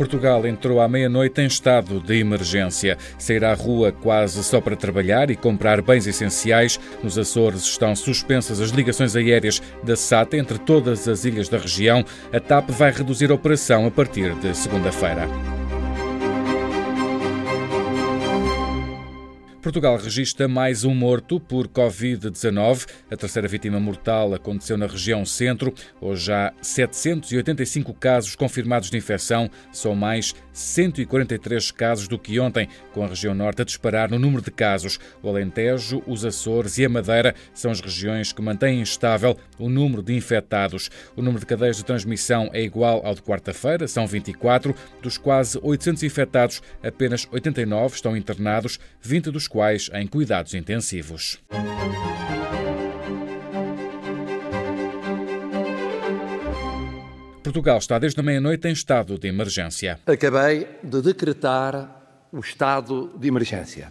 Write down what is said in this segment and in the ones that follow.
Portugal entrou à meia-noite em estado de emergência. Sair à rua quase só para trabalhar e comprar bens essenciais. Nos Açores estão suspensas as ligações aéreas da SATA entre todas as ilhas da região. A TAP vai reduzir a operação a partir de segunda-feira. Portugal registra mais um morto por Covid-19. A terceira vítima mortal aconteceu na região centro. Hoje há 785 casos confirmados de infecção. São mais 143 casos do que ontem, com a região norte a disparar no número de casos. O Alentejo, os Açores e a Madeira são as regiões que mantêm estável o número de infectados. O número de cadeias de transmissão é igual ao de quarta-feira, são 24. Dos quase 800 infectados, apenas 89 estão internados, 20 dos quais em cuidados intensivos. Portugal está desde a meia-noite em estado de emergência. Acabei de decretar o estado de emergência.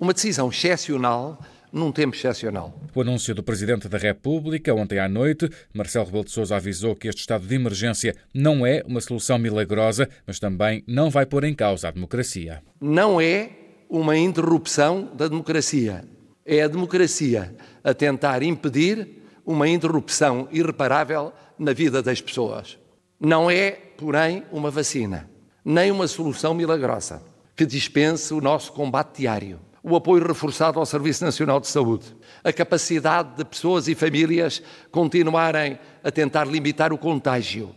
Uma decisão excepcional num tempo excepcional. O anúncio do Presidente da República ontem à noite, Marcelo Rebelo de Sousa avisou que este estado de emergência não é uma solução milagrosa, mas também não vai pôr em causa a democracia. Não é uma interrupção da democracia. É a democracia a tentar impedir uma interrupção irreparável na vida das pessoas. Não é, porém, uma vacina, nem uma solução milagrosa que dispense o nosso combate diário o apoio reforçado ao Serviço Nacional de Saúde, a capacidade de pessoas e famílias continuarem a tentar limitar o contágio,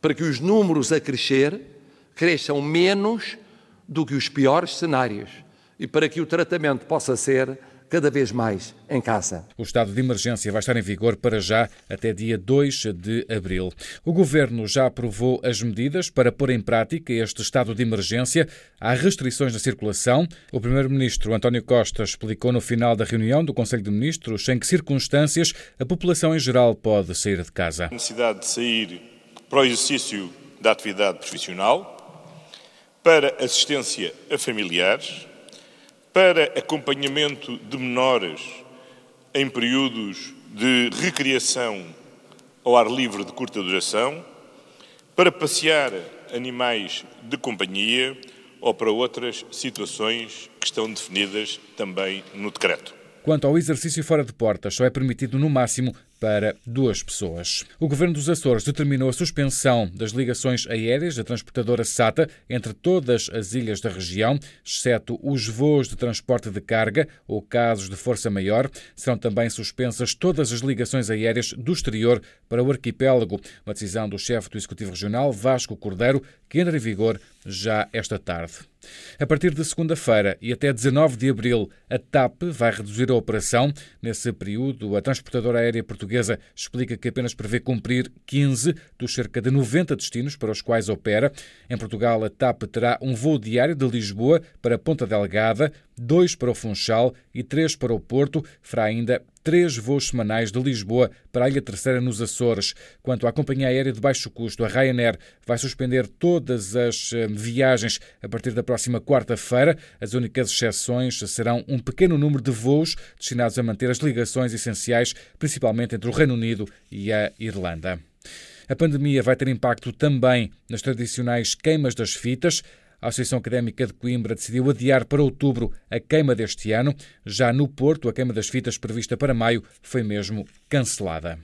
para que os números a crescer cresçam menos do que os piores cenários e para que o tratamento possa ser cada vez mais em casa. O estado de emergência vai estar em vigor para já até dia 2 de abril. O governo já aprovou as medidas para pôr em prática este estado de emergência. Há restrições na circulação. O primeiro-ministro António Costa explicou no final da reunião do Conselho de Ministros em que circunstâncias a população em geral pode sair de casa. A necessidade de sair para o exercício da atividade profissional, para assistência a familiares, para acompanhamento de menores em períodos de recriação ao ar livre de curta duração, para passear animais de companhia ou para outras situações que estão definidas também no decreto. Quanto ao exercício fora de portas, só é permitido no máximo para duas pessoas. O governo dos Açores determinou a suspensão das ligações aéreas da transportadora SATA entre todas as ilhas da região, exceto os voos de transporte de carga ou casos de força maior. Serão também suspensas todas as ligações aéreas do exterior para o arquipélago. Uma decisão do chefe do Executivo Regional, Vasco Cordeiro, que entra em vigor já esta tarde. A partir de segunda-feira e até 19 de abril, a TAP vai reduzir a operação. Nesse período, a transportadora aérea portuguesa explica que apenas prevê cumprir 15 dos cerca de 90 destinos para os quais opera. Em Portugal, a TAP terá um voo diário de Lisboa para Ponta Delgada, dois para o Funchal e três para o Porto. Fará ainda três voos semanais de Lisboa para a Ilha Terceira nos Açores. Quanto à companhia aérea de baixo custo, a Ryanair vai suspender todas as eh, viagens a partir da próxima quarta-feira. As únicas exceções serão um pequeno número de voos destinados a manter as ligações essenciais, principalmente entre o Reino Unido e a Irlanda. A pandemia vai ter impacto também nas tradicionais queimas das fitas. A Associação Académica de Coimbra decidiu adiar para outubro a queima deste ano. Já no Porto, a queima das fitas prevista para maio foi mesmo cancelada.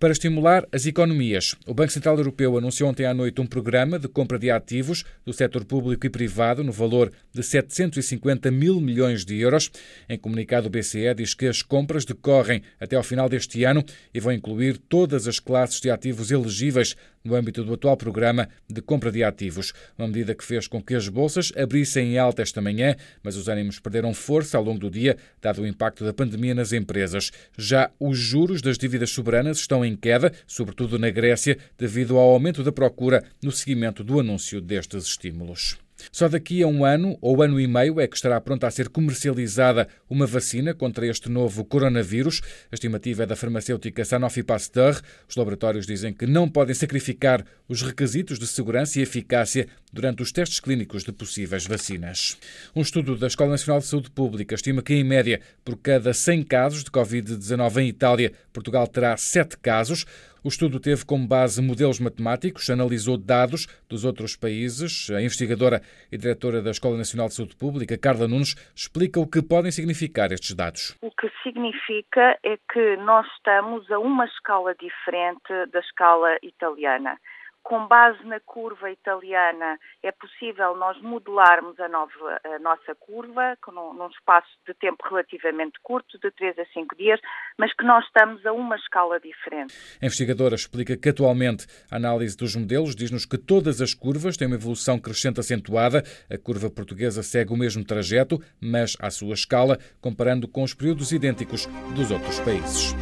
Para estimular as economias, o Banco Central Europeu anunciou ontem à noite um programa de compra de ativos do setor público e privado no valor de 750 mil milhões de euros. Em comunicado, o BCE diz que as compras decorrem até ao final deste ano e vão incluir todas as classes de ativos elegíveis no âmbito do atual programa de compra de ativos. Uma medida que fez com que as bolsas abrissem em alta esta manhã, mas os ânimos perderam força ao longo do dia, dado o impacto da pandemia nas empresas. Já os juros das dívidas soberanas estão em queda, sobretudo na Grécia, devido ao aumento da procura no seguimento do anúncio destes estímulos. Só daqui a um ano ou ano e meio é que estará pronta a ser comercializada uma vacina contra este novo coronavírus. A estimativa é da farmacêutica Sanofi Pasteur. Os laboratórios dizem que não podem sacrificar os requisitos de segurança e eficácia durante os testes clínicos de possíveis vacinas. Um estudo da Escola Nacional de Saúde Pública estima que, em média, por cada 100 casos de Covid-19 em Itália, Portugal terá 7 casos. O estudo teve como base modelos matemáticos, analisou dados dos outros países. A investigadora e diretora da Escola Nacional de Saúde Pública, Carla Nunes, explica o que podem significar estes dados. O que significa é que nós estamos a uma escala diferente da escala italiana com base na curva italiana, é possível nós modelarmos a, nova, a nossa curva num, num, espaço de tempo relativamente curto, de 3 a 5 dias, mas que nós estamos a uma escala diferente. A investigadora explica que atualmente a análise dos modelos diz-nos que todas as curvas têm uma evolução crescente acentuada. A curva portuguesa segue o mesmo trajeto, mas à sua escala, comparando com os períodos idênticos dos outros países.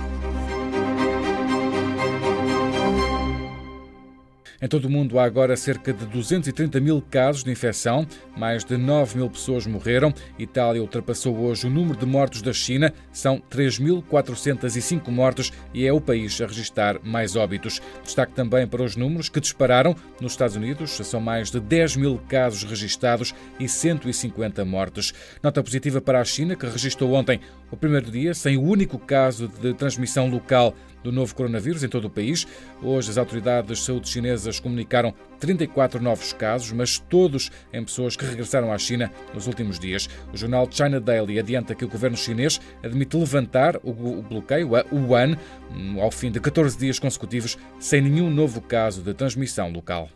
Em todo o mundo há agora cerca de 230 mil casos de infecção, mais de 9 mil pessoas morreram. Itália ultrapassou hoje o número de mortos da China, são 3.405 mortos e é o país a registrar mais óbitos. Destaque também para os números que dispararam nos Estados Unidos, são mais de 10 mil casos registados e 150 mortes. Nota positiva para a China, que registrou ontem o primeiro dia sem o único caso de transmissão local do novo coronavírus em todo o país. Hoje, as autoridades de saúde chinesas comunicaram 34 novos casos, mas todos em pessoas que regressaram à China nos últimos dias. O jornal China Daily adianta que o governo chinês admite levantar o bloqueio a Wuhan hum, ao fim de 14 dias consecutivos sem nenhum novo caso de transmissão local.